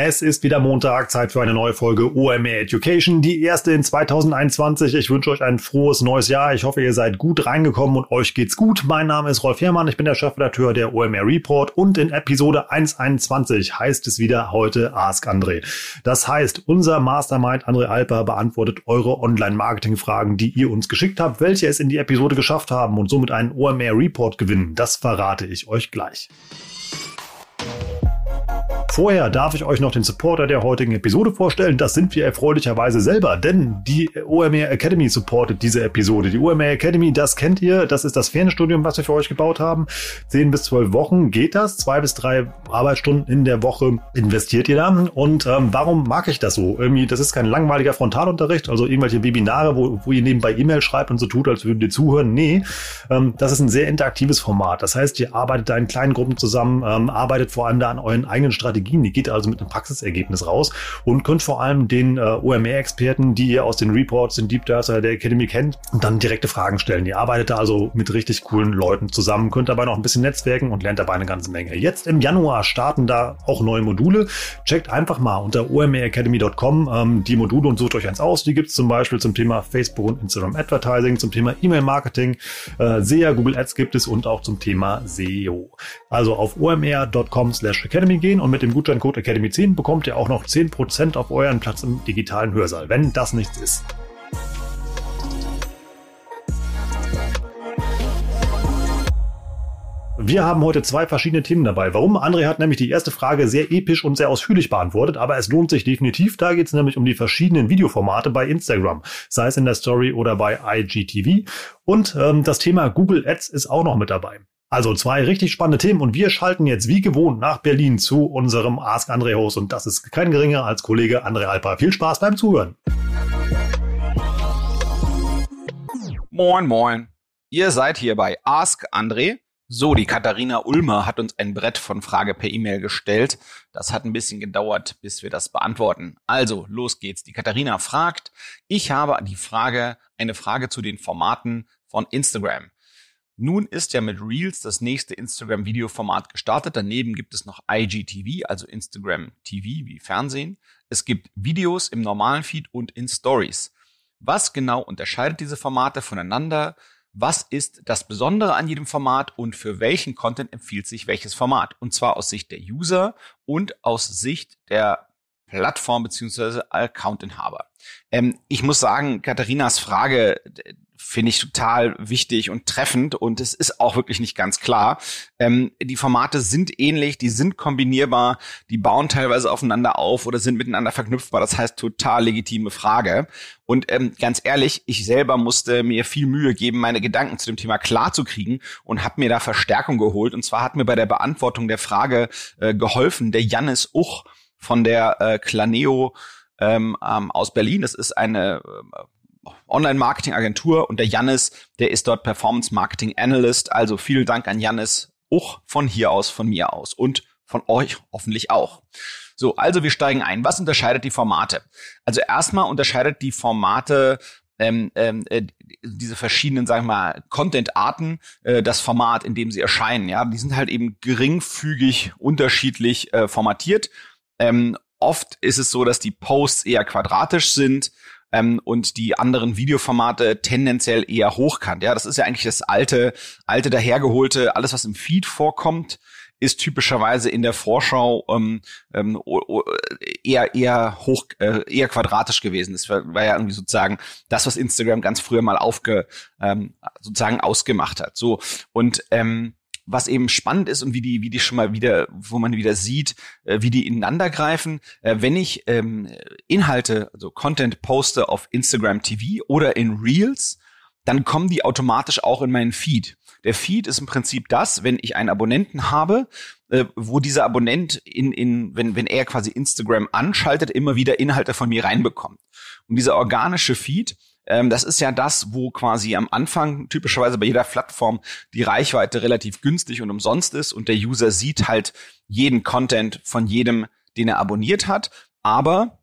Es ist wieder Montag, Zeit für eine neue Folge OMR Education, die erste in 2021. Ich wünsche euch ein frohes neues Jahr. Ich hoffe, ihr seid gut reingekommen und euch geht's gut. Mein Name ist Rolf Herrmann, ich bin der Chefredakteur der OMR Report und in Episode 121 heißt es wieder heute Ask André. Das heißt, unser Mastermind André Alper beantwortet eure Online-Marketing-Fragen, die ihr uns geschickt habt, welche es in die Episode geschafft haben und somit einen OMR Report gewinnen. Das verrate ich euch gleich. Vorher darf ich euch noch den Supporter der heutigen Episode vorstellen. Das sind wir erfreulicherweise selber, denn die OMR Academy supportet diese Episode. Die OMR Academy, das kennt ihr, das ist das Fernstudium, was wir für euch gebaut haben. Zehn bis zwölf Wochen geht das, zwei bis drei Arbeitsstunden in der Woche investiert ihr da. Und ähm, warum mag ich das so? Irgendwie, das ist kein langweiliger Frontalunterricht, also irgendwelche Webinare, wo, wo ihr nebenbei E-Mail schreibt und so tut, als würdet ihr zuhören. Nee, ähm, das ist ein sehr interaktives Format. Das heißt, ihr arbeitet da in kleinen Gruppen zusammen, ähm, arbeitet vor allem da an euren eigenen Strategien Strategien. Die geht also mit einem Praxisergebnis raus und könnt vor allem den äh, OMR-Experten, die ihr aus den Reports, den Deep Dives der Academy kennt, dann direkte Fragen stellen. Ihr arbeitet da also mit richtig coolen Leuten zusammen, könnt dabei noch ein bisschen netzwerken und lernt dabei eine ganze Menge. Jetzt im Januar starten da auch neue Module. Checkt einfach mal unter omracademy.com ähm, die Module und sucht euch eins aus. Die gibt es zum Beispiel zum Thema Facebook und Instagram Advertising, zum Thema E-Mail-Marketing, äh, SEA, Google Ads gibt es und auch zum Thema SEO. Also auf omr.com slash academy gehen und mit dem Gutscheincode Academy10 bekommt ihr auch noch 10% auf euren Platz im digitalen Hörsaal, wenn das nichts ist. Wir haben heute zwei verschiedene Themen dabei. Warum? André hat nämlich die erste Frage sehr episch und sehr ausführlich beantwortet, aber es lohnt sich definitiv. Da geht es nämlich um die verschiedenen Videoformate bei Instagram, sei es in der Story oder bei IGTV. Und ähm, das Thema Google Ads ist auch noch mit dabei. Also zwei richtig spannende Themen und wir schalten jetzt wie gewohnt nach Berlin zu unserem Ask André Host und das ist kein geringer als Kollege André Alper. Viel Spaß beim Zuhören. Moin, moin. Ihr seid hier bei Ask André. So, die Katharina Ulmer hat uns ein Brett von Frage per E-Mail gestellt. Das hat ein bisschen gedauert, bis wir das beantworten. Also, los geht's. Die Katharina fragt, ich habe die Frage, eine Frage zu den Formaten von Instagram. Nun ist ja mit Reels das nächste Instagram-Videoformat gestartet. Daneben gibt es noch IGTV, also Instagram TV wie Fernsehen. Es gibt Videos im normalen Feed und in Stories. Was genau unterscheidet diese Formate voneinander? Was ist das Besondere an jedem Format und für welchen Content empfiehlt sich welches Format? Und zwar aus Sicht der User und aus Sicht der Plattform bzw. Accountinhaber. Ähm, ich muss sagen, Katharinas Frage finde ich total wichtig und treffend und es ist auch wirklich nicht ganz klar. Ähm, die Formate sind ähnlich, die sind kombinierbar, die bauen teilweise aufeinander auf oder sind miteinander verknüpfbar. Das heißt, total legitime Frage. Und ähm, ganz ehrlich, ich selber musste mir viel Mühe geben, meine Gedanken zu dem Thema klar zu kriegen und habe mir da Verstärkung geholt. Und zwar hat mir bei der Beantwortung der Frage äh, geholfen der Jannis Uch von der äh, Claneo ähm, ähm, aus Berlin. Das ist eine äh, Online-Marketing-Agentur und der Jannis, der ist dort Performance Marketing Analyst. Also vielen Dank an Jannis, auch von hier aus, von mir aus und von euch hoffentlich auch. So, also wir steigen ein. Was unterscheidet die Formate? Also erstmal unterscheidet die Formate ähm, ähm, äh, diese verschiedenen, sagen wir mal, Content-Arten, äh, das Format, in dem sie erscheinen. Ja, die sind halt eben geringfügig unterschiedlich äh, formatiert. Ähm, oft ist es so, dass die Posts eher quadratisch sind ähm, und die anderen Videoformate tendenziell eher hochkant. Ja, das ist ja eigentlich das alte, alte dahergeholte, alles was im Feed vorkommt, ist typischerweise in der Vorschau ähm, ähm, eher eher hoch äh, eher quadratisch gewesen. Das war, war ja irgendwie sozusagen das, was Instagram ganz früher mal aufge ähm, sozusagen ausgemacht hat. So und ähm, was eben spannend ist und wie die, wie die schon mal wieder, wo man wieder sieht, äh, wie die ineinander greifen. Äh, wenn ich ähm, Inhalte, also Content poste auf Instagram TV oder in Reels, dann kommen die automatisch auch in meinen Feed. Der Feed ist im Prinzip das, wenn ich einen Abonnenten habe, äh, wo dieser Abonnent in, in, wenn, wenn er quasi Instagram anschaltet, immer wieder Inhalte von mir reinbekommt. Und dieser organische Feed, ähm, das ist ja das, wo quasi am Anfang typischerweise bei jeder Plattform die Reichweite relativ günstig und umsonst ist und der User sieht halt jeden Content von jedem, den er abonniert hat. Aber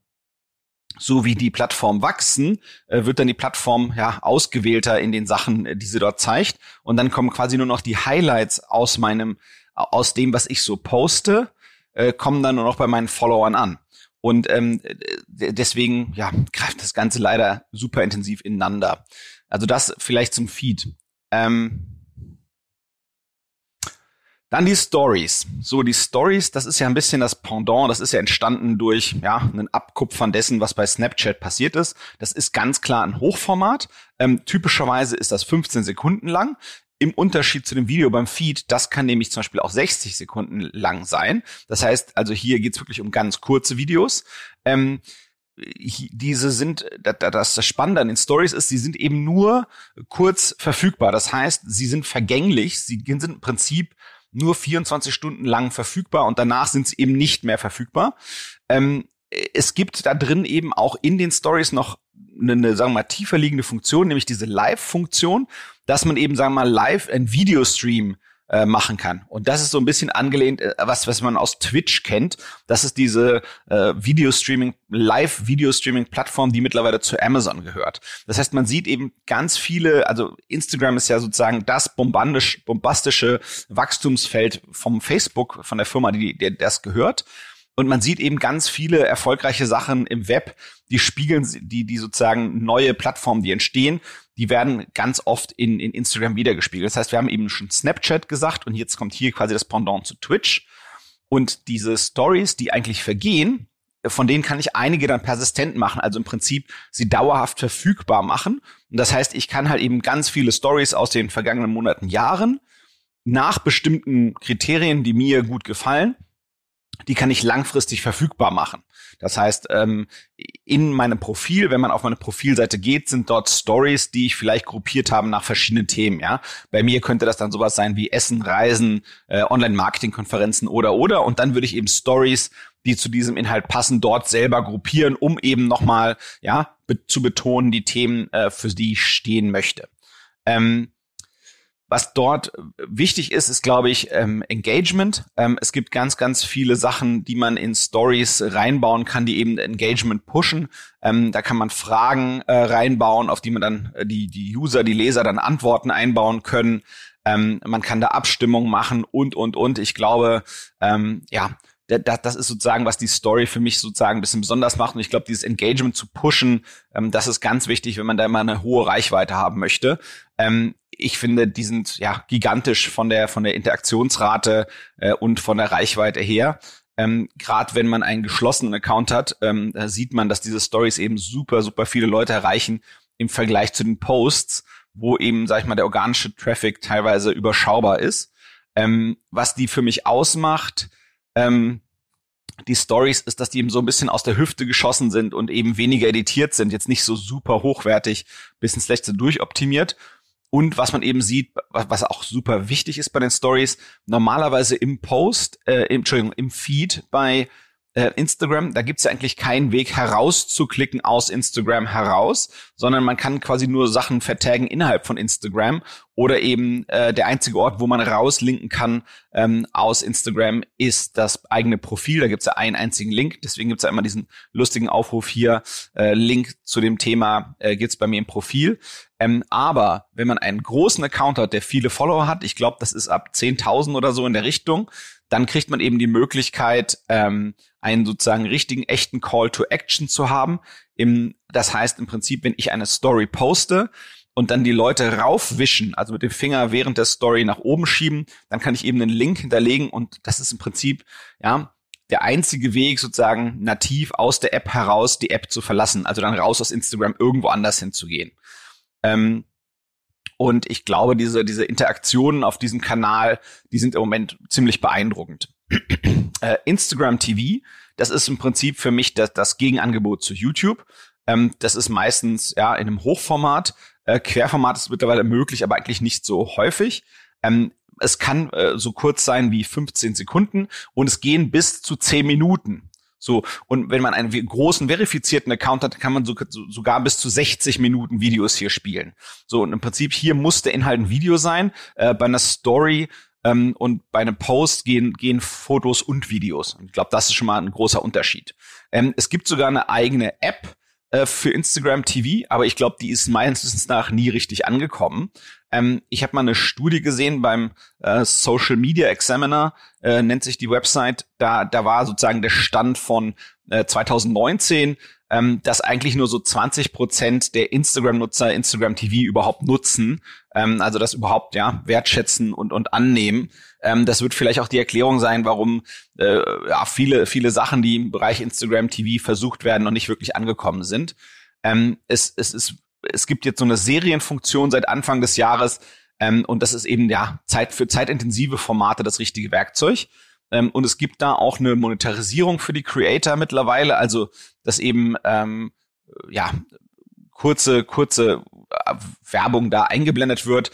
so wie die Plattform wachsen, äh, wird dann die Plattform ja ausgewählter in den Sachen, äh, die sie dort zeigt. Und dann kommen quasi nur noch die Highlights aus meinem, aus dem, was ich so poste, äh, kommen dann nur noch bei meinen Followern an. Und ähm, deswegen ja, greift das Ganze leider super intensiv ineinander. Also das vielleicht zum Feed. Ähm, dann die Stories. So, die Stories, das ist ja ein bisschen das Pendant, das ist ja entstanden durch ja, einen Abkupfern dessen, was bei Snapchat passiert ist. Das ist ganz klar ein Hochformat. Ähm, typischerweise ist das 15 Sekunden lang. Im Unterschied zu dem Video beim Feed, das kann nämlich zum Beispiel auch 60 Sekunden lang sein. Das heißt, also hier geht's wirklich um ganz kurze Videos. Ähm, diese sind, das, das Spannende an den Stories ist, sie sind eben nur kurz verfügbar. Das heißt, sie sind vergänglich, sie sind im Prinzip nur 24 Stunden lang verfügbar und danach sind sie eben nicht mehr verfügbar. Ähm, es gibt da drin eben auch in den Stories noch eine, eine sagen wir mal, tiefer liegende Funktion, nämlich diese Live-Funktion, dass man eben, sagen wir mal, live ein Videostream äh, machen kann. Und das ist so ein bisschen angelehnt, äh, was, was man aus Twitch kennt. Das ist diese äh, Videostreaming, Live-Videostreaming-Plattform, die mittlerweile zu Amazon gehört. Das heißt, man sieht eben ganz viele, also Instagram ist ja sozusagen das bombastische Wachstumsfeld vom Facebook, von der Firma, die, die das gehört. Und man sieht eben ganz viele erfolgreiche Sachen im Web, die spiegeln, die, die sozusagen neue Plattformen, die entstehen, die werden ganz oft in, in Instagram wiedergespiegelt. Das heißt, wir haben eben schon Snapchat gesagt und jetzt kommt hier quasi das Pendant zu Twitch. Und diese Stories, die eigentlich vergehen, von denen kann ich einige dann persistent machen, also im Prinzip sie dauerhaft verfügbar machen. Und das heißt, ich kann halt eben ganz viele Stories aus den vergangenen Monaten, Jahren nach bestimmten Kriterien, die mir gut gefallen, die kann ich langfristig verfügbar machen. Das heißt, ähm, in meinem Profil, wenn man auf meine Profilseite geht, sind dort Stories, die ich vielleicht gruppiert habe nach verschiedenen Themen. Ja, bei mir könnte das dann sowas sein wie Essen, Reisen, äh, Online-Marketing-Konferenzen oder oder. Und dann würde ich eben Stories, die zu diesem Inhalt passen, dort selber gruppieren, um eben nochmal ja zu betonen die Themen, äh, für die ich stehen möchte. Ähm, was dort wichtig ist, ist, glaube ich, ähm, Engagement. Ähm, es gibt ganz, ganz viele Sachen, die man in Stories reinbauen kann, die eben Engagement pushen. Ähm, da kann man Fragen äh, reinbauen, auf die man dann äh, die, die User, die Leser dann Antworten einbauen können. Ähm, man kann da Abstimmung machen und, und, und. Ich glaube, ähm, ja, das ist sozusagen, was die Story für mich sozusagen ein bisschen besonders macht. Und ich glaube, dieses Engagement zu pushen, ähm, das ist ganz wichtig, wenn man da immer eine hohe Reichweite haben möchte. Ähm, ich finde, die sind ja gigantisch von der von der Interaktionsrate äh, und von der Reichweite her. Ähm, Gerade wenn man einen geschlossenen Account hat, ähm, da sieht man, dass diese Stories eben super super viele Leute erreichen im Vergleich zu den Posts, wo eben sag ich mal der organische Traffic teilweise überschaubar ist. Ähm, was die für mich ausmacht, ähm, die Stories ist, dass die eben so ein bisschen aus der Hüfte geschossen sind und eben weniger editiert sind, jetzt nicht so super hochwertig, bisschen schlecht durchoptimiert. Und was man eben sieht, was auch super wichtig ist bei den Stories, normalerweise im Post, äh, im, Entschuldigung, im Feed bei äh, Instagram, da gibt's ja eigentlich keinen Weg herauszuklicken aus Instagram heraus, sondern man kann quasi nur Sachen vertaggen innerhalb von Instagram oder eben äh, der einzige Ort, wo man rauslinken kann ähm, aus Instagram, ist das eigene Profil. Da gibt's ja einen einzigen Link. Deswegen gibt's ja immer diesen lustigen Aufruf hier. Äh, Link zu dem Thema äh, gibt's bei mir im Profil. Ähm, aber wenn man einen großen Account hat, der viele Follower hat, ich glaube, das ist ab 10.000 oder so in der Richtung, dann kriegt man eben die Möglichkeit, ähm, einen sozusagen richtigen, echten Call to Action zu haben. Im, das heißt im Prinzip, wenn ich eine Story poste und dann die Leute raufwischen, also mit dem Finger während der Story nach oben schieben, dann kann ich eben einen Link hinterlegen und das ist im Prinzip, ja, der einzige Weg sozusagen nativ aus der App heraus die App zu verlassen, also dann raus aus Instagram irgendwo anders hinzugehen. Ähm, und ich glaube, diese, diese Interaktionen auf diesem Kanal, die sind im Moment ziemlich beeindruckend. äh, Instagram TV, das ist im Prinzip für mich das, das Gegenangebot zu YouTube. Ähm, das ist meistens ja in einem Hochformat. Äh, Querformat ist mittlerweile möglich, aber eigentlich nicht so häufig. Ähm, es kann äh, so kurz sein wie 15 Sekunden und es gehen bis zu 10 Minuten. So, und wenn man einen großen verifizierten Account hat, kann man so, so, sogar bis zu 60 Minuten Videos hier spielen. So, und im Prinzip hier muss der Inhalt ein Video sein. Äh, bei einer Story ähm, und bei einem Post gehen, gehen Fotos und Videos. Und ich glaube, das ist schon mal ein großer Unterschied. Ähm, es gibt sogar eine eigene App, äh, für Instagram TV, aber ich glaube, die ist meines Wissens nach nie richtig angekommen. Ähm, ich habe mal eine Studie gesehen beim äh, Social Media Examiner, äh, nennt sich die Website. Da, da war sozusagen der Stand von äh, 2019 ähm, dass eigentlich nur so 20 Prozent der Instagram-Nutzer Instagram TV überhaupt nutzen, ähm, also das überhaupt ja wertschätzen und und annehmen. Ähm, das wird vielleicht auch die Erklärung sein, warum äh, ja viele viele Sachen, die im Bereich Instagram TV versucht werden, noch nicht wirklich angekommen sind. Ähm, es es ist es gibt jetzt so eine Serienfunktion seit Anfang des Jahres ähm, und das ist eben ja Zeit für zeitintensive Formate das richtige Werkzeug. Ähm, und es gibt da auch eine Monetarisierung für die Creator mittlerweile, also dass eben ähm, ja kurze kurze äh, Werbung da eingeblendet wird.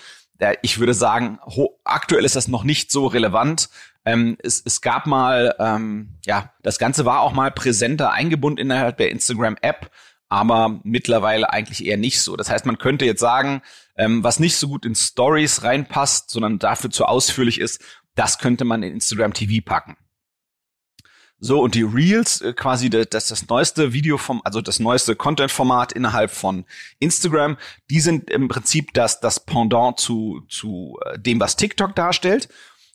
Ich würde sagen, aktuell ist das noch nicht so relevant. Ähm, es, es gab mal, ähm, ja, das Ganze war auch mal präsenter eingebunden innerhalb der Instagram-App, aber mittlerweile eigentlich eher nicht so. Das heißt, man könnte jetzt sagen, ähm, was nicht so gut in Stories reinpasst, sondern dafür zu ausführlich ist, das könnte man in Instagram TV packen. So, und die Reels, äh, quasi das, das, das neueste Video vom, also das neueste Content-Format innerhalb von Instagram, die sind im Prinzip das, das Pendant zu, zu äh, dem, was TikTok darstellt.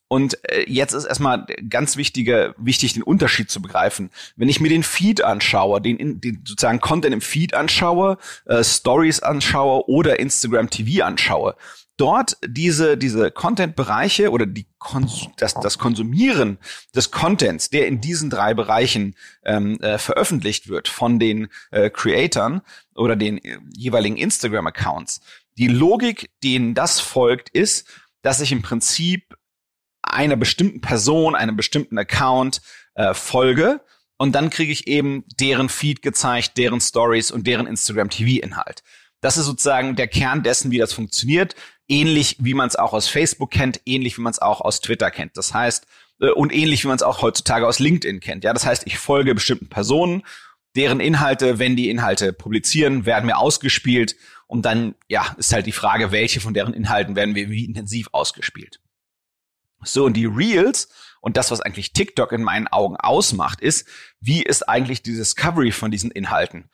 Und äh, jetzt ist erstmal ganz wichtige, wichtig, den Unterschied zu begreifen. Wenn ich mir den Feed anschaue, den, den sozusagen Content im Feed anschaue, äh, Stories anschaue oder Instagram TV anschaue, dort diese, diese Content-Bereiche oder die Kons das, das Konsumieren des Contents, der in diesen drei Bereichen ähm, äh, veröffentlicht wird von den äh, Creatoren oder den äh, jeweiligen Instagram-Accounts. Die Logik, denen das folgt, ist, dass ich im Prinzip einer bestimmten Person, einem bestimmten Account äh, folge und dann kriege ich eben deren Feed gezeigt, deren Stories und deren Instagram TV-Inhalt. Das ist sozusagen der Kern dessen, wie das funktioniert ähnlich wie man es auch aus Facebook kennt, ähnlich wie man es auch aus Twitter kennt. Das heißt, äh, und ähnlich wie man es auch heutzutage aus LinkedIn kennt. Ja, das heißt, ich folge bestimmten Personen, deren Inhalte, wenn die Inhalte publizieren, werden mir ausgespielt und dann, ja, ist halt die Frage, welche von deren Inhalten werden mir wie intensiv ausgespielt. So, und die Reels und das, was eigentlich TikTok in meinen Augen ausmacht, ist, wie ist eigentlich die Discovery von diesen Inhalten?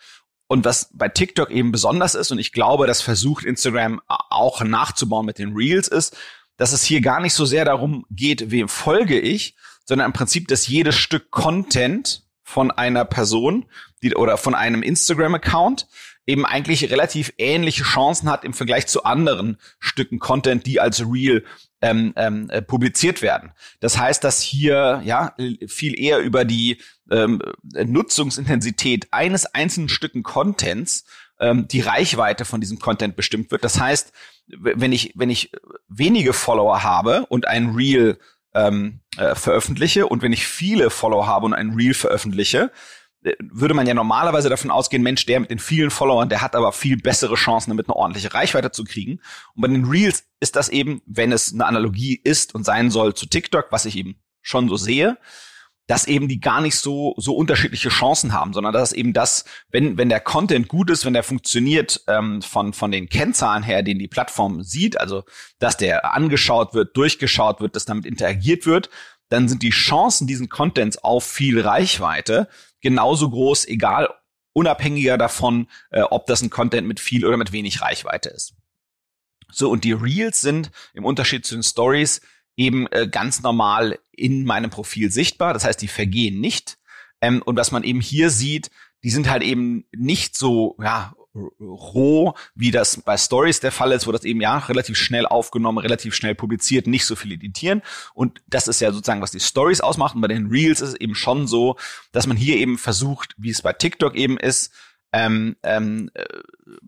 Und was bei TikTok eben besonders ist, und ich glaube, das versucht Instagram auch nachzubauen mit den Reels, ist, dass es hier gar nicht so sehr darum geht, wem folge ich, sondern im Prinzip, dass jedes Stück Content von einer Person die, oder von einem Instagram-Account eben eigentlich relativ ähnliche Chancen hat im Vergleich zu anderen Stücken Content, die als Reel ähm, ähm, äh, publiziert werden. Das heißt, dass hier ja viel eher über die ähm, Nutzungsintensität eines einzelnen Stücken Contents ähm, die Reichweite von diesem Content bestimmt wird. Das heißt, wenn ich wenn ich wenige Follower habe und ein Reel ähm, äh, veröffentliche und wenn ich viele Follower habe und ein Reel veröffentliche, würde man ja normalerweise davon ausgehen, Mensch, der mit den vielen Followern, der hat aber viel bessere Chancen, damit eine ordentliche Reichweite zu kriegen. Und bei den Reels ist das eben, wenn es eine Analogie ist und sein soll zu TikTok, was ich eben schon so sehe, dass eben die gar nicht so so unterschiedliche Chancen haben, sondern dass eben das, wenn wenn der Content gut ist, wenn der funktioniert ähm, von von den Kennzahlen her, den die Plattform sieht, also dass der angeschaut wird, durchgeschaut wird, dass damit interagiert wird, dann sind die Chancen diesen Contents auf viel Reichweite genauso groß, egal unabhängiger davon, äh, ob das ein Content mit viel oder mit wenig Reichweite ist. So, und die Reels sind im Unterschied zu den Stories eben äh, ganz normal in meinem Profil sichtbar. Das heißt, die vergehen nicht. Ähm, und was man eben hier sieht, die sind halt eben nicht so ja, roh, wie das bei Stories der Fall ist, wo das eben ja relativ schnell aufgenommen, relativ schnell publiziert, nicht so viel editieren. Und das ist ja sozusagen, was die Stories ausmacht. Und bei den Reels ist es eben schon so, dass man hier eben versucht, wie es bei TikTok eben ist, ähm, ähm, äh,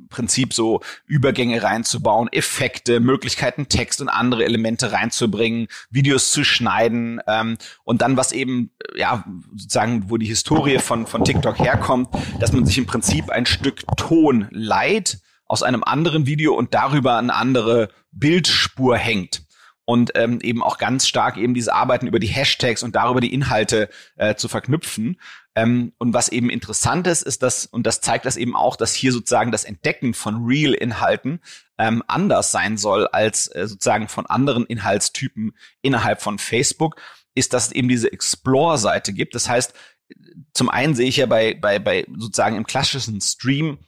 Prinzip so Übergänge reinzubauen, Effekte, Möglichkeiten, Text und andere Elemente reinzubringen, Videos zu schneiden ähm, und dann was eben ja sozusagen, wo die Historie von von TikTok herkommt, dass man sich im Prinzip ein Stück Ton leiht aus einem anderen Video und darüber eine andere Bildspur hängt und ähm, eben auch ganz stark eben diese Arbeiten über die Hashtags und darüber die Inhalte äh, zu verknüpfen. Ähm, und was eben interessant ist, ist das, und das zeigt das eben auch, dass hier sozusagen das Entdecken von Real-Inhalten ähm, anders sein soll als äh, sozusagen von anderen Inhaltstypen innerhalb von Facebook, ist, dass es eben diese Explore-Seite gibt. Das heißt, zum einen sehe ich ja bei, bei, bei sozusagen im klassischen Stream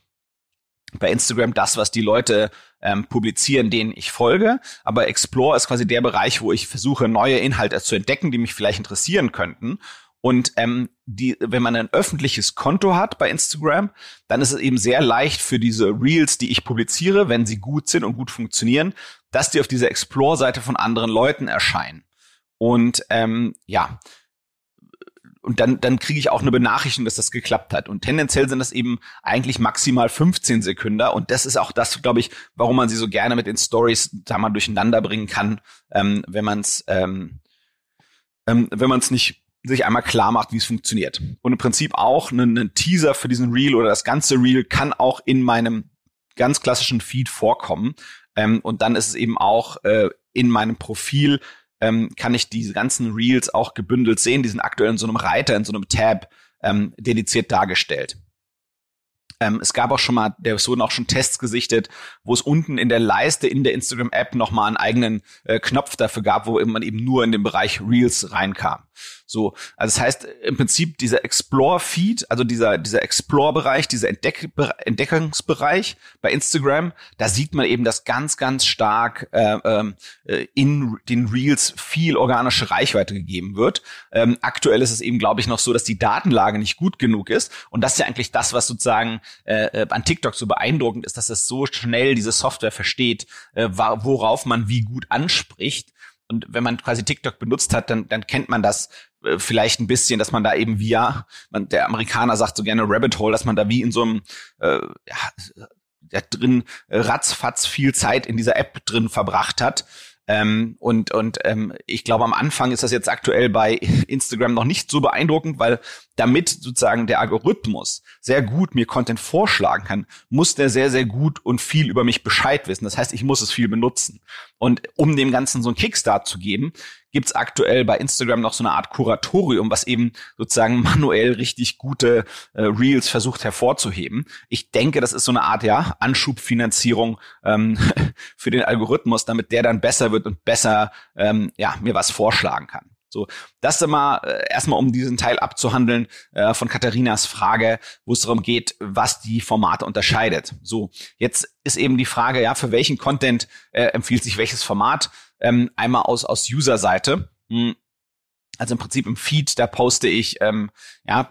bei Instagram das, was die Leute ähm, publizieren, denen ich folge. Aber Explore ist quasi der Bereich, wo ich versuche, neue Inhalte zu entdecken, die mich vielleicht interessieren könnten. Und ähm, die, wenn man ein öffentliches Konto hat bei Instagram, dann ist es eben sehr leicht für diese Reels, die ich publiziere, wenn sie gut sind und gut funktionieren, dass die auf dieser Explore-Seite von anderen Leuten erscheinen. Und ähm, ja, und dann, dann kriege ich auch eine Benachrichtigung, dass das geklappt hat. Und tendenziell sind das eben eigentlich maximal 15 Sekunden. Und das ist auch das, glaube ich, warum man sie so gerne mit den Stories da mal durcheinander bringen kann, ähm, wenn man es ähm, ähm, wenn man es nicht sich einmal klar macht, wie es funktioniert. Und im Prinzip auch ein, ein Teaser für diesen Reel oder das ganze Reel kann auch in meinem ganz klassischen Feed vorkommen. Ähm, und dann ist es eben auch äh, in meinem Profil ähm, kann ich diese ganzen Reels auch gebündelt sehen. Die sind aktuell in so einem Reiter, in so einem Tab ähm, dediziert dargestellt. Ähm, es gab auch schon mal, der wurden auch schon Tests gesichtet, wo es unten in der Leiste in der Instagram-App nochmal einen eigenen äh, Knopf dafür gab, wo man eben nur in den Bereich Reels reinkam. So, also das heißt im Prinzip dieser Explore-Feed, also dieser dieser Explore-Bereich, dieser Entdeck Entdeckungsbereich bei Instagram, da sieht man eben, dass ganz ganz stark äh, äh, in den Reels viel organische Reichweite gegeben wird. Ähm, aktuell ist es eben, glaube ich, noch so, dass die Datenlage nicht gut genug ist und das ist ja eigentlich das, was sozusagen äh, äh an TikTok so beeindruckend ist, dass es so schnell diese Software versteht, äh, worauf man wie gut anspricht. Und wenn man quasi TikTok benutzt hat, dann, dann kennt man das äh, vielleicht ein bisschen, dass man da eben via, man, der Amerikaner sagt so gerne Rabbit Hole, dass man da wie in so einem äh, ja, da drin ratzfatz viel Zeit in dieser App drin verbracht hat. Ähm, und und ähm, ich glaube, am Anfang ist das jetzt aktuell bei Instagram noch nicht so beeindruckend, weil damit sozusagen der Algorithmus sehr gut mir Content vorschlagen kann, muss der sehr, sehr gut und viel über mich Bescheid wissen. Das heißt, ich muss es viel benutzen. Und um dem Ganzen so einen Kickstart zu geben, gibt's aktuell bei Instagram noch so eine Art Kuratorium, was eben sozusagen manuell richtig gute äh, Reels versucht hervorzuheben. Ich denke, das ist so eine Art ja Anschubfinanzierung ähm, für den Algorithmus, damit der dann besser wird und besser ähm, ja mir was vorschlagen kann. So, das immer äh, erstmal um diesen Teil abzuhandeln äh, von Katharinas Frage, wo es darum geht, was die Formate unterscheidet. So, jetzt ist eben die Frage, ja, für welchen Content äh, empfiehlt sich welches Format? Ähm, einmal aus aus User-Seite. Hm. Also im Prinzip im Feed, da poste ich ähm, ja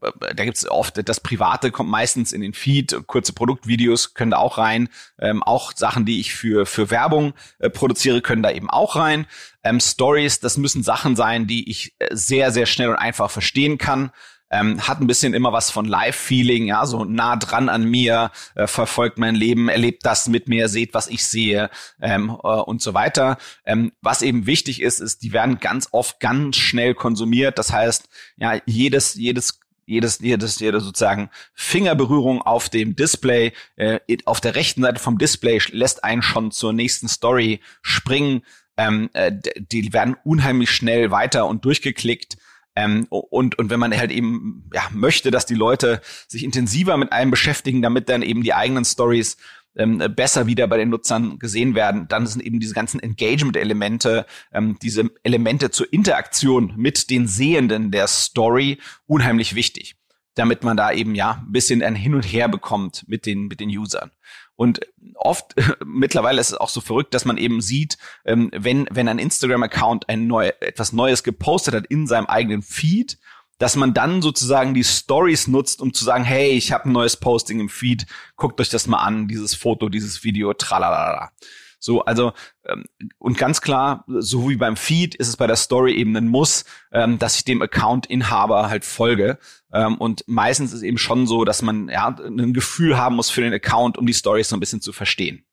da gibt's oft, das Private kommt meistens in den Feed, kurze Produktvideos können da auch rein, ähm, auch Sachen, die ich für, für Werbung äh, produziere, können da eben auch rein. Ähm, Stories, das müssen Sachen sein, die ich äh, sehr, sehr schnell und einfach verstehen kann. Ähm, hat ein bisschen immer was von Live-Feeling, ja, so nah dran an mir, äh, verfolgt mein Leben, erlebt das mit mir, seht, was ich sehe ähm, äh, und so weiter. Ähm, was eben wichtig ist, ist, die werden ganz oft ganz schnell konsumiert. Das heißt, ja, jedes, jedes jedes, jedes, jede sozusagen Fingerberührung auf dem Display, äh, auf der rechten Seite vom Display lässt einen schon zur nächsten Story springen. Ähm, äh, die werden unheimlich schnell weiter und durchgeklickt. Ähm, und, und wenn man halt eben ja, möchte, dass die Leute sich intensiver mit einem beschäftigen, damit dann eben die eigenen Stories ähm, besser wieder bei den Nutzern gesehen werden, dann sind eben diese ganzen Engagement-Elemente, ähm, diese Elemente zur Interaktion mit den Sehenden der Story unheimlich wichtig, damit man da eben ja ein bisschen ein Hin und Her bekommt mit den mit den Usern. Und oft mittlerweile ist es auch so verrückt, dass man eben sieht, ähm, wenn wenn ein Instagram-Account ein neu, etwas Neues gepostet hat in seinem eigenen Feed dass man dann sozusagen die Stories nutzt, um zu sagen, hey, ich habe ein neues Posting im Feed, guckt euch das mal an, dieses Foto, dieses Video, tralalala. So, also ähm, und ganz klar, so wie beim Feed ist es bei der Story eben ein Muss, ähm, dass ich dem Account-Inhaber halt folge. Ähm, und meistens ist eben schon so, dass man ja ein Gefühl haben muss für den Account, um die Stories so ein bisschen zu verstehen.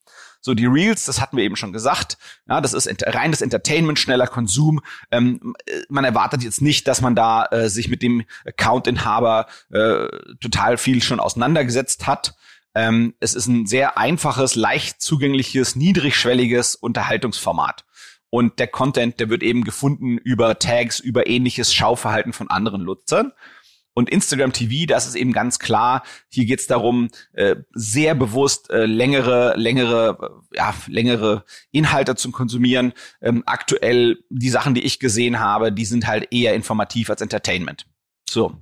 So die Reels, das hatten wir eben schon gesagt. Ja, das ist reines Entertainment, schneller Konsum. Ähm, man erwartet jetzt nicht, dass man da äh, sich mit dem Account-Inhaber äh, total viel schon auseinandergesetzt hat. Ähm, es ist ein sehr einfaches, leicht zugängliches, niedrigschwelliges Unterhaltungsformat. Und der Content, der wird eben gefunden über Tags, über ähnliches Schauverhalten von anderen Nutzern. Und Instagram TV, das ist eben ganz klar, hier geht es darum, äh, sehr bewusst äh, längere, längere, äh, ja, längere Inhalte zu konsumieren. Ähm, aktuell die Sachen, die ich gesehen habe, die sind halt eher informativ als Entertainment. So.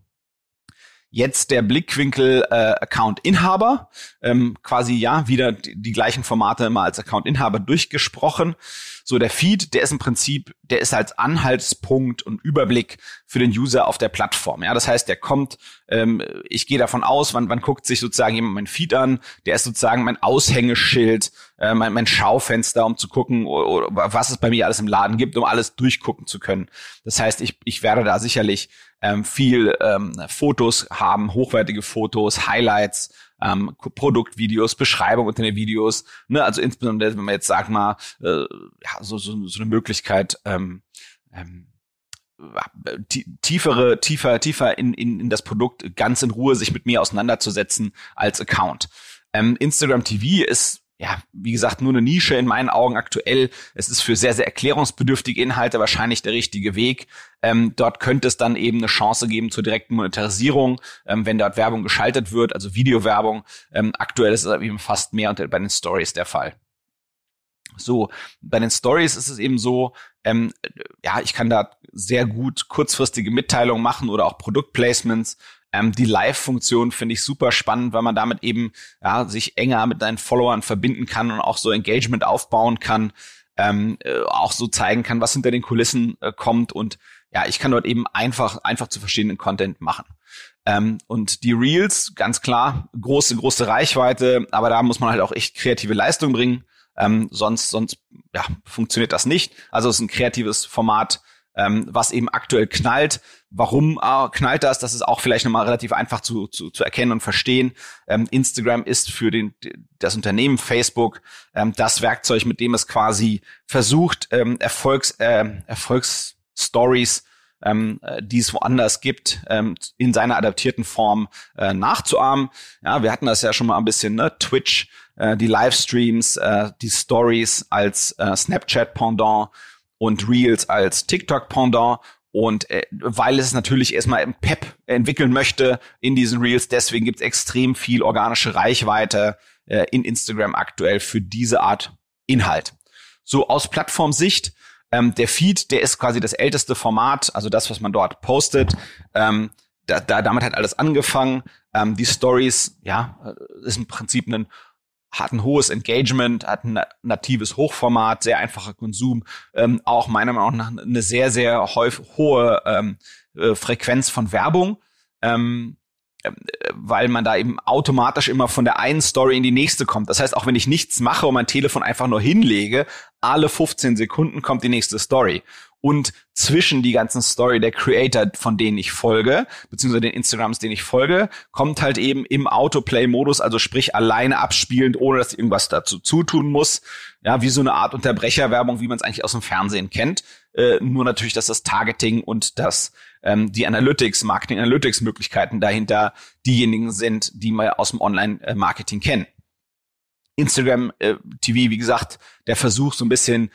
jetzt der Blickwinkel äh, Account-Inhaber, ähm, quasi ja wieder die, die gleichen Formate immer als Account-Inhaber durchgesprochen. So der Feed, der ist im Prinzip, der ist als Anhaltspunkt und Überblick für den User auf der Plattform. Ja, das heißt, der kommt, ähm, ich gehe davon aus, wann, wann guckt sich sozusagen jemand mein Feed an, der ist sozusagen mein Aushängeschild, äh, mein, mein Schaufenster, um zu gucken, oder, oder was es bei mir alles im Laden gibt, um alles durchgucken zu können. Das heißt, ich, ich werde da sicherlich ähm, viel ähm, Fotos haben, hochwertige Fotos, Highlights, ähm, Produktvideos, Beschreibung unter den Videos. Ne? Also insbesondere, wenn man jetzt sagt mal, äh, ja, so, so, so eine Möglichkeit, ähm, ähm, tiefere, tiefer, tiefer in, in, in das Produkt ganz in Ruhe sich mit mir auseinanderzusetzen als Account. Ähm, Instagram TV ist ja, wie gesagt, nur eine Nische in meinen Augen aktuell. Es ist für sehr, sehr erklärungsbedürftige Inhalte wahrscheinlich der richtige Weg. Ähm, dort könnte es dann eben eine Chance geben zur direkten Monetarisierung, ähm, wenn dort Werbung geschaltet wird, also Videowerbung. Ähm, aktuell ist es eben fast mehr unter, bei den Stories der Fall. So, bei den Stories ist es eben so, ähm, ja, ich kann da sehr gut kurzfristige Mitteilungen machen oder auch Produktplacements. Ähm, die Live-Funktion finde ich super spannend, weil man damit eben ja, sich enger mit deinen Followern verbinden kann und auch so Engagement aufbauen kann, ähm, äh, auch so zeigen kann, was hinter den Kulissen äh, kommt und ja, ich kann dort eben einfach einfach zu verschiedenen Content machen. Ähm, und die Reels, ganz klar, große große Reichweite, aber da muss man halt auch echt kreative Leistung bringen. Ähm, sonst sonst ja, funktioniert das nicht. Also es ist ein kreatives Format, ähm, was eben aktuell knallt. Warum äh, knallt das? Das ist auch vielleicht nochmal relativ einfach zu, zu, zu erkennen und verstehen. Ähm, Instagram ist für den, das Unternehmen Facebook ähm, das Werkzeug, mit dem es quasi versucht, ähm, Erfolgs, äh, Erfolgsstories ähm, äh, die es woanders gibt, ähm, in seiner adaptierten Form äh, nachzuahmen. Ja, wir hatten das ja schon mal ein bisschen, ne? Twitch, äh, die Livestreams, äh, die Stories als äh, Snapchat-Pendant und Reels als TikTok-Pendant. Und äh, weil es natürlich erstmal im Pep entwickeln möchte in diesen Reels, deswegen gibt es extrem viel organische Reichweite äh, in Instagram aktuell für diese Art Inhalt. So aus Plattformsicht, ähm, der Feed, der ist quasi das älteste Format, also das, was man dort postet. Ähm, da, da, damit hat alles angefangen. Ähm, die Stories, ja, äh, ist im Prinzip ein hat ein hohes Engagement, hat ein natives Hochformat, sehr einfacher Konsum, ähm, auch meiner Meinung nach eine sehr, sehr hohe ähm, äh, Frequenz von Werbung. Ähm, ähm, weil man da eben automatisch immer von der einen Story in die nächste kommt. Das heißt, auch wenn ich nichts mache und mein Telefon einfach nur hinlege, alle 15 Sekunden kommt die nächste Story und zwischen die ganzen Story der Creator, von denen ich folge, beziehungsweise den Instagrams, denen ich folge, kommt halt eben im Autoplay-Modus, also sprich alleine abspielend, ohne dass ich irgendwas dazu zutun muss. Ja, wie so eine Art Unterbrecherwerbung, wie man es eigentlich aus dem Fernsehen kennt. Äh, nur natürlich, dass das Targeting und das ähm, die Analytics, Marketing Analytics Möglichkeiten dahinter diejenigen sind, die wir aus dem Online-Marketing kennen. Instagram äh, TV, wie gesagt, der Versuch so ein bisschen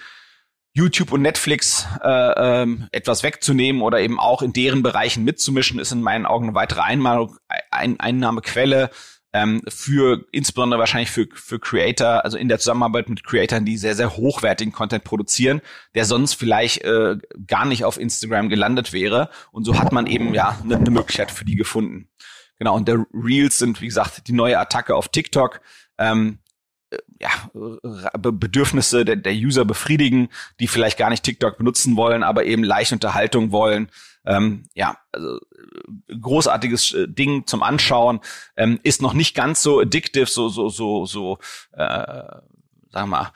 YouTube und Netflix äh, ähm, etwas wegzunehmen oder eben auch in deren Bereichen mitzumischen, ist in meinen Augen eine weitere Einmal ein Einnahmequelle ähm, für insbesondere wahrscheinlich für, für Creator, also in der Zusammenarbeit mit Creatoren, die sehr, sehr hochwertigen Content produzieren, der sonst vielleicht äh, gar nicht auf Instagram gelandet wäre. Und so hat man eben ja eine ne Möglichkeit für die gefunden. Genau, und der Reels sind, wie gesagt, die neue Attacke auf TikTok. Ähm, ja, Bedürfnisse der, der User befriedigen, die vielleicht gar nicht TikTok benutzen wollen, aber eben leicht Unterhaltung wollen. Ähm, ja, also großartiges äh, Ding zum Anschauen, ähm, ist noch nicht ganz so addictive, so so so so, äh, sagen wir mal,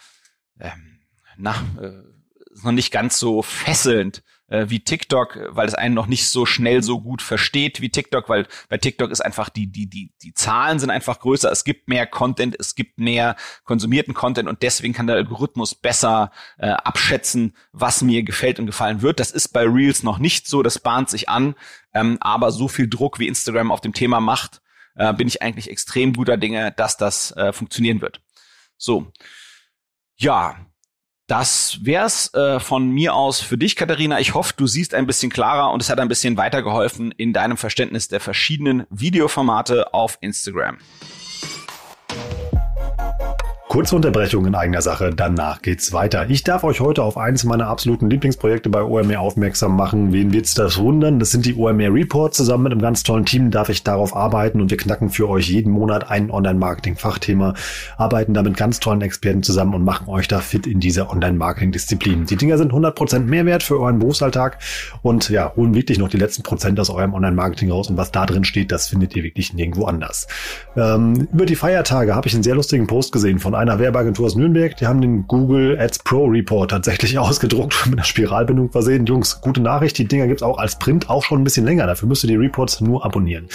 ähm, na, äh, ist noch nicht ganz so fesselnd äh, wie TikTok, weil es einen noch nicht so schnell so gut versteht wie TikTok, weil bei TikTok ist einfach die, die, die, die Zahlen sind einfach größer, es gibt mehr Content, es gibt mehr konsumierten Content und deswegen kann der Algorithmus besser äh, abschätzen, was mir gefällt und gefallen wird. Das ist bei Reels noch nicht so, das bahnt sich an, ähm, aber so viel Druck wie Instagram auf dem Thema macht, äh, bin ich eigentlich extrem guter Dinge, dass das äh, funktionieren wird. So. Ja, das wär's äh, von mir aus für dich, Katharina. Ich hoffe, du siehst ein bisschen klarer und es hat ein bisschen weitergeholfen in deinem Verständnis der verschiedenen Videoformate auf Instagram. Kurze Unterbrechung in eigener Sache, danach geht's weiter. Ich darf euch heute auf eines meiner absoluten Lieblingsprojekte bei OMR aufmerksam machen. Wen wird's das wundern? Das sind die OMR Reports. Zusammen mit einem ganz tollen Team darf ich darauf arbeiten und wir knacken für euch jeden Monat ein Online-Marketing-Fachthema, arbeiten da mit ganz tollen Experten zusammen und machen euch da fit in dieser Online-Marketing-Disziplin. Die Dinger sind 100% Mehrwert für euren Berufsalltag und ja, holen wirklich noch die letzten Prozent aus eurem Online-Marketing raus und was da drin steht, das findet ihr wirklich nirgendwo anders. Ähm, über die Feiertage habe ich einen sehr lustigen Post gesehen von einem einer Werbeagentur aus Nürnberg. Die haben den Google Ads Pro Report tatsächlich ausgedruckt mit einer Spiralbindung versehen. Jungs, gute Nachricht, die Dinger gibt's auch als Print auch schon ein bisschen länger. Dafür müsst ihr die Reports nur abonnieren.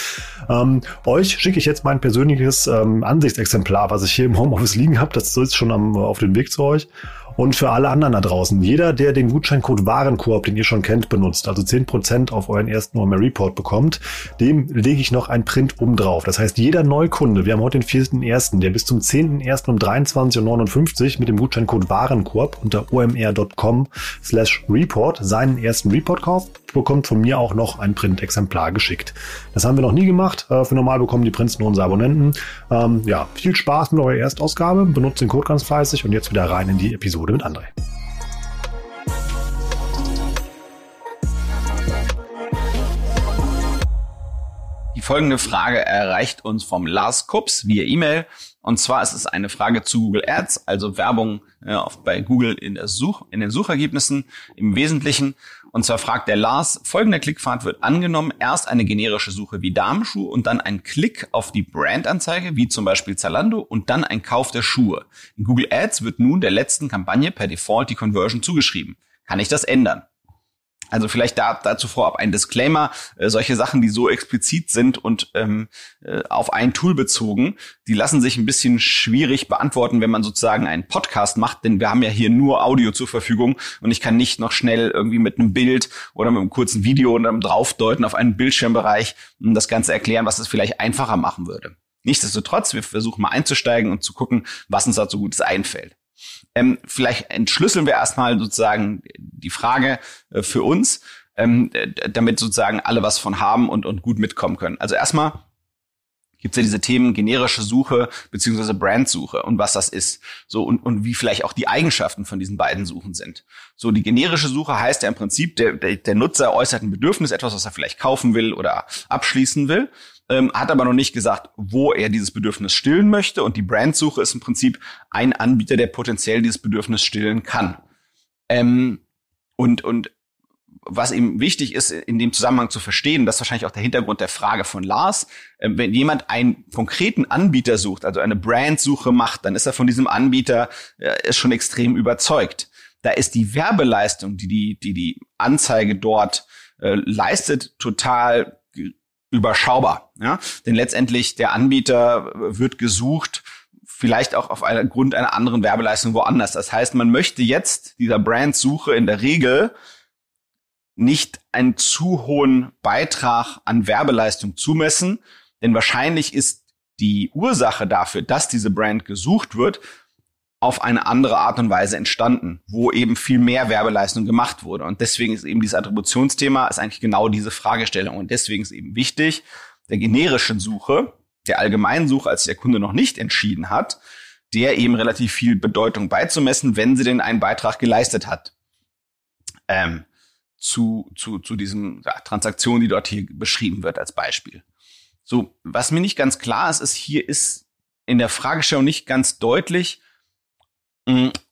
Ähm, euch schicke ich jetzt mein persönliches ähm, Ansichtsexemplar, was ich hier im Homeoffice liegen habe. Das ist schon am, auf dem Weg zu euch. Und für alle anderen da draußen, jeder, der den Gutscheincode Warenkorb, den ihr schon kennt, benutzt, also 10% auf euren ersten OMR Report bekommt, dem lege ich noch ein Print oben drauf. Das heißt, jeder Neukunde, wir haben heute den 4.1., der bis zum 10.1. um 23.59 Uhr mit dem Gutscheincode Warenkorb unter omr.com slash report seinen ersten Report kauft, bekommt von mir auch noch ein Print-Exemplar geschickt. Das haben wir noch nie gemacht. Äh, für normal bekommen die Prints nur unsere Abonnenten. Ähm, ja, viel Spaß mit eurer Erstausgabe. Benutzt den Code ganz fleißig und jetzt wieder rein in die Episode mit André. Die folgende Frage erreicht uns vom Lars Kups via E-Mail. Und zwar ist es eine Frage zu Google Ads, also Werbung äh, bei Google in, Such, in den Suchergebnissen im Wesentlichen. Und zwar fragt der Lars, folgender Klickpfad wird angenommen, erst eine generische Suche wie Damenschuh und dann ein Klick auf die Brandanzeige, wie zum Beispiel Zalando, und dann ein Kauf der Schuhe. In Google Ads wird nun der letzten Kampagne per Default die Conversion zugeschrieben. Kann ich das ändern? Also vielleicht da, dazu vorab ein Disclaimer. Äh, solche Sachen, die so explizit sind und ähm, äh, auf ein Tool bezogen, die lassen sich ein bisschen schwierig beantworten, wenn man sozusagen einen Podcast macht, denn wir haben ja hier nur Audio zur Verfügung und ich kann nicht noch schnell irgendwie mit einem Bild oder mit einem kurzen Video und einem draufdeuten auf einen Bildschirmbereich und das Ganze erklären, was es vielleicht einfacher machen würde. Nichtsdestotrotz, wir versuchen mal einzusteigen und zu gucken, was uns dazu Gutes einfällt. Ähm, vielleicht entschlüsseln wir erstmal sozusagen die Frage äh, für uns, ähm, damit sozusagen alle was von haben und, und gut mitkommen können. Also erstmal gibt es ja diese Themen generische Suche beziehungsweise Brandsuche und was das ist. So und, und wie vielleicht auch die Eigenschaften von diesen beiden Suchen sind. So die generische Suche heißt ja im Prinzip, der, der, der Nutzer äußert ein Bedürfnis, etwas, was er vielleicht kaufen will oder abschließen will ähm, hat aber noch nicht gesagt, wo er dieses Bedürfnis stillen möchte. Und die Brandsuche ist im Prinzip ein Anbieter, der potenziell dieses Bedürfnis stillen kann. Ähm, und, und was eben wichtig ist, in dem Zusammenhang zu verstehen, das ist wahrscheinlich auch der Hintergrund der Frage von Lars, äh, wenn jemand einen konkreten Anbieter sucht, also eine Brandsuche macht, dann ist er von diesem Anbieter äh, ist schon extrem überzeugt. Da ist die Werbeleistung, die die, die, die Anzeige dort äh, leistet, total überschaubar. Ja? Denn letztendlich der Anbieter wird gesucht, vielleicht auch auf einen Grund einer anderen Werbeleistung woanders. Das heißt, man möchte jetzt dieser Brandsuche in der Regel nicht einen zu hohen Beitrag an Werbeleistung zumessen, denn wahrscheinlich ist die Ursache dafür, dass diese Brand gesucht wird, auf eine andere Art und Weise entstanden, wo eben viel mehr Werbeleistung gemacht wurde. Und deswegen ist eben dieses Attributionsthema ist eigentlich genau diese Fragestellung. Und deswegen ist eben wichtig, der generischen Suche, der allgemeinen Suche, als der Kunde noch nicht entschieden hat, der eben relativ viel Bedeutung beizumessen, wenn sie denn einen Beitrag geleistet hat. Ähm, zu, zu, zu diesem ja, Transaktion, die dort hier beschrieben wird als Beispiel. So, was mir nicht ganz klar ist, ist, hier ist in der Fragestellung nicht ganz deutlich,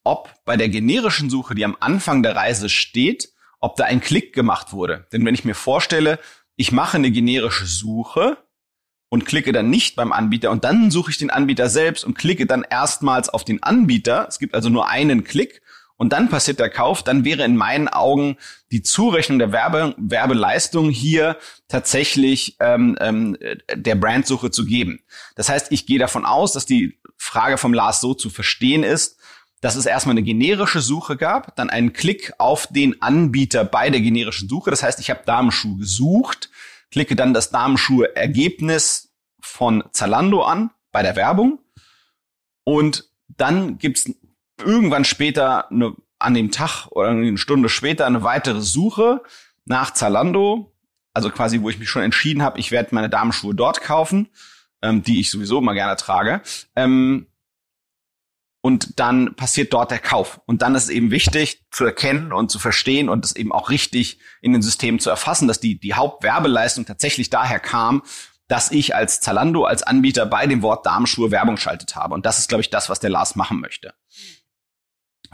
ob bei der generischen Suche, die am Anfang der Reise steht, ob da ein Klick gemacht wurde. Denn wenn ich mir vorstelle, ich mache eine generische Suche und klicke dann nicht beim Anbieter und dann suche ich den Anbieter selbst und klicke dann erstmals auf den Anbieter, es gibt also nur einen Klick und dann passiert der Kauf, dann wäre in meinen Augen die Zurechnung der Werbe, Werbeleistung hier tatsächlich ähm, ähm, der Brandsuche zu geben. Das heißt, ich gehe davon aus, dass die Frage vom Lars so zu verstehen ist, dass es erstmal eine generische Suche gab, dann einen Klick auf den Anbieter bei der generischen Suche. Das heißt, ich habe Damenschuh gesucht, klicke dann das Damenschuhe-Ergebnis von Zalando an bei der Werbung und dann gibt's irgendwann später eine, an dem Tag oder eine Stunde später eine weitere Suche nach Zalando, also quasi, wo ich mich schon entschieden habe, ich werde meine Damenschuhe dort kaufen, ähm, die ich sowieso immer gerne trage. Ähm, und dann passiert dort der Kauf. Und dann ist es eben wichtig zu erkennen und zu verstehen und es eben auch richtig in den Systemen zu erfassen, dass die, die Hauptwerbeleistung tatsächlich daher kam, dass ich als Zalando, als Anbieter bei dem Wort Damenschuhe Werbung schaltet habe. Und das ist, glaube ich, das, was der Lars machen möchte.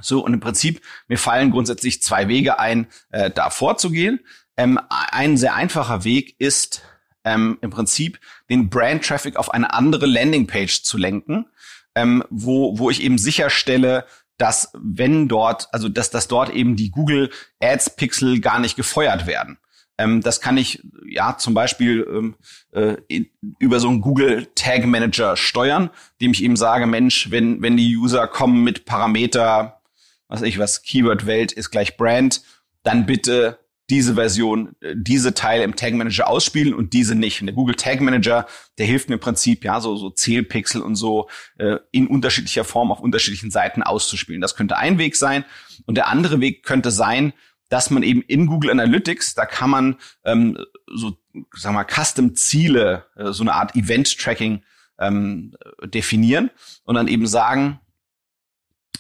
So, und im Prinzip, mir fallen grundsätzlich zwei Wege ein, äh, da vorzugehen. Ähm, ein sehr einfacher Weg ist ähm, im Prinzip den Brand Traffic auf eine andere Landingpage zu lenken, ähm, wo, wo ich eben sicherstelle, dass wenn dort, also dass, dass dort eben die Google Ads Pixel gar nicht gefeuert werden. Ähm, das kann ich ja zum Beispiel ähm, äh, über so einen Google Tag Manager steuern, dem ich eben sage, Mensch, wenn, wenn die User kommen mit Parameter, was ich was, Keyword Welt ist gleich Brand, dann bitte diese Version, äh, diese Teile im Tag Manager ausspielen und diese nicht. Und der Google Tag Manager, der hilft mir im Prinzip, ja, so, so Zählpixel und so äh, in unterschiedlicher Form auf unterschiedlichen Seiten auszuspielen. Das könnte ein Weg sein. Und der andere Weg könnte sein, dass man eben in Google Analytics, da kann man ähm, so, sagen wir mal, Custom-Ziele, äh, so eine Art Event-Tracking ähm, definieren und dann eben sagen,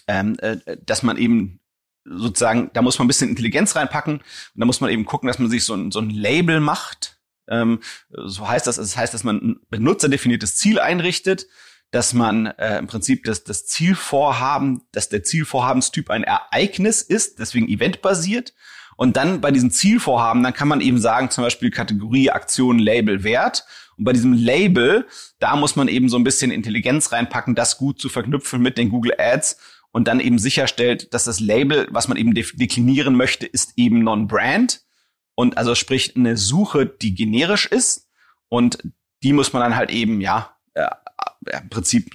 ähm, äh, dass man eben sozusagen, da muss man ein bisschen Intelligenz reinpacken und da muss man eben gucken, dass man sich so ein, so ein Label macht. Ähm, so heißt das, das heißt, dass man ein benutzerdefiniertes Ziel einrichtet, dass man äh, im Prinzip das, das Zielvorhaben, dass der Zielvorhabenstyp ein Ereignis ist, deswegen eventbasiert. Und dann bei diesen Zielvorhaben, dann kann man eben sagen, zum Beispiel Kategorie, Aktion, Label, Wert. Und bei diesem Label, da muss man eben so ein bisschen Intelligenz reinpacken, das gut zu verknüpfen mit den Google Ads und dann eben sicherstellt, dass das Label, was man eben deklinieren möchte, ist eben Non-Brand. Und also sprich eine Suche, die generisch ist. Und die muss man dann halt eben, ja, äh, im Prinzip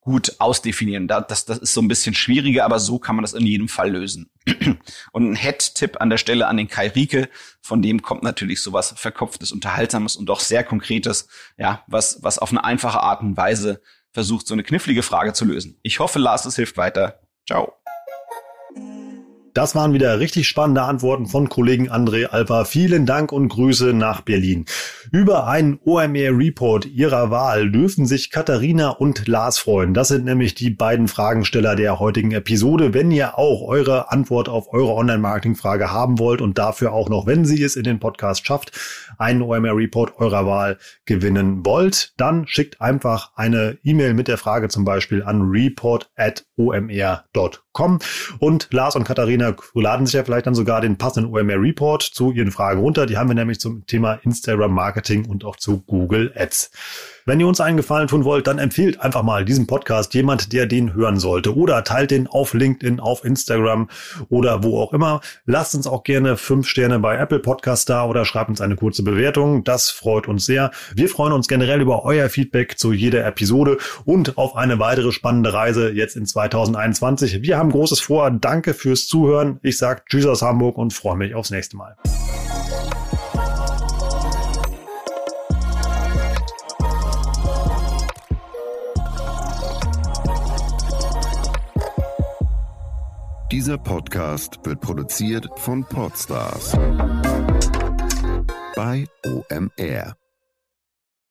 gut ausdefinieren. Das, das ist so ein bisschen schwieriger, aber so kann man das in jedem Fall lösen. Und ein Head-Tipp an der Stelle an den Kai Rieke, von dem kommt natürlich sowas Verkopftes, Unterhaltsames und doch sehr Konkretes, ja, was, was auf eine einfache Art und Weise versucht, so eine knifflige Frage zu lösen. Ich hoffe, Lars, es hilft weiter. Ciao. Das waren wieder richtig spannende Antworten von Kollegen André Alper. Vielen Dank und Grüße nach Berlin. Über einen OMR Report Ihrer Wahl dürfen sich Katharina und Lars freuen. Das sind nämlich die beiden Fragensteller der heutigen Episode. Wenn ihr auch eure Antwort auf eure Online-Marketing-Frage haben wollt und dafür auch noch, wenn sie es in den Podcast schafft, einen OMR Report eurer Wahl gewinnen wollt, dann schickt einfach eine E-Mail mit der Frage zum Beispiel an report at omr.com und Lars und Katharina laden sich ja vielleicht dann sogar den passenden OMR Report zu ihren Fragen runter. Die haben wir nämlich zum Thema Instagram Marketing und auch zu Google Ads. Wenn ihr uns einen Gefallen tun wollt, dann empfehlt einfach mal diesen Podcast jemand, der den hören sollte. Oder teilt den auf LinkedIn, auf Instagram oder wo auch immer. Lasst uns auch gerne fünf Sterne bei Apple Podcast da oder schreibt uns eine kurze Bewertung. Das freut uns sehr. Wir freuen uns generell über euer Feedback zu jeder Episode und auf eine weitere spannende Reise jetzt in 2021. Wir haben Großes vor. Danke fürs Zuhören. Ich sage Tschüss aus Hamburg und freue mich aufs nächste Mal. Dieser Podcast wird produziert von Podstars bei OMR.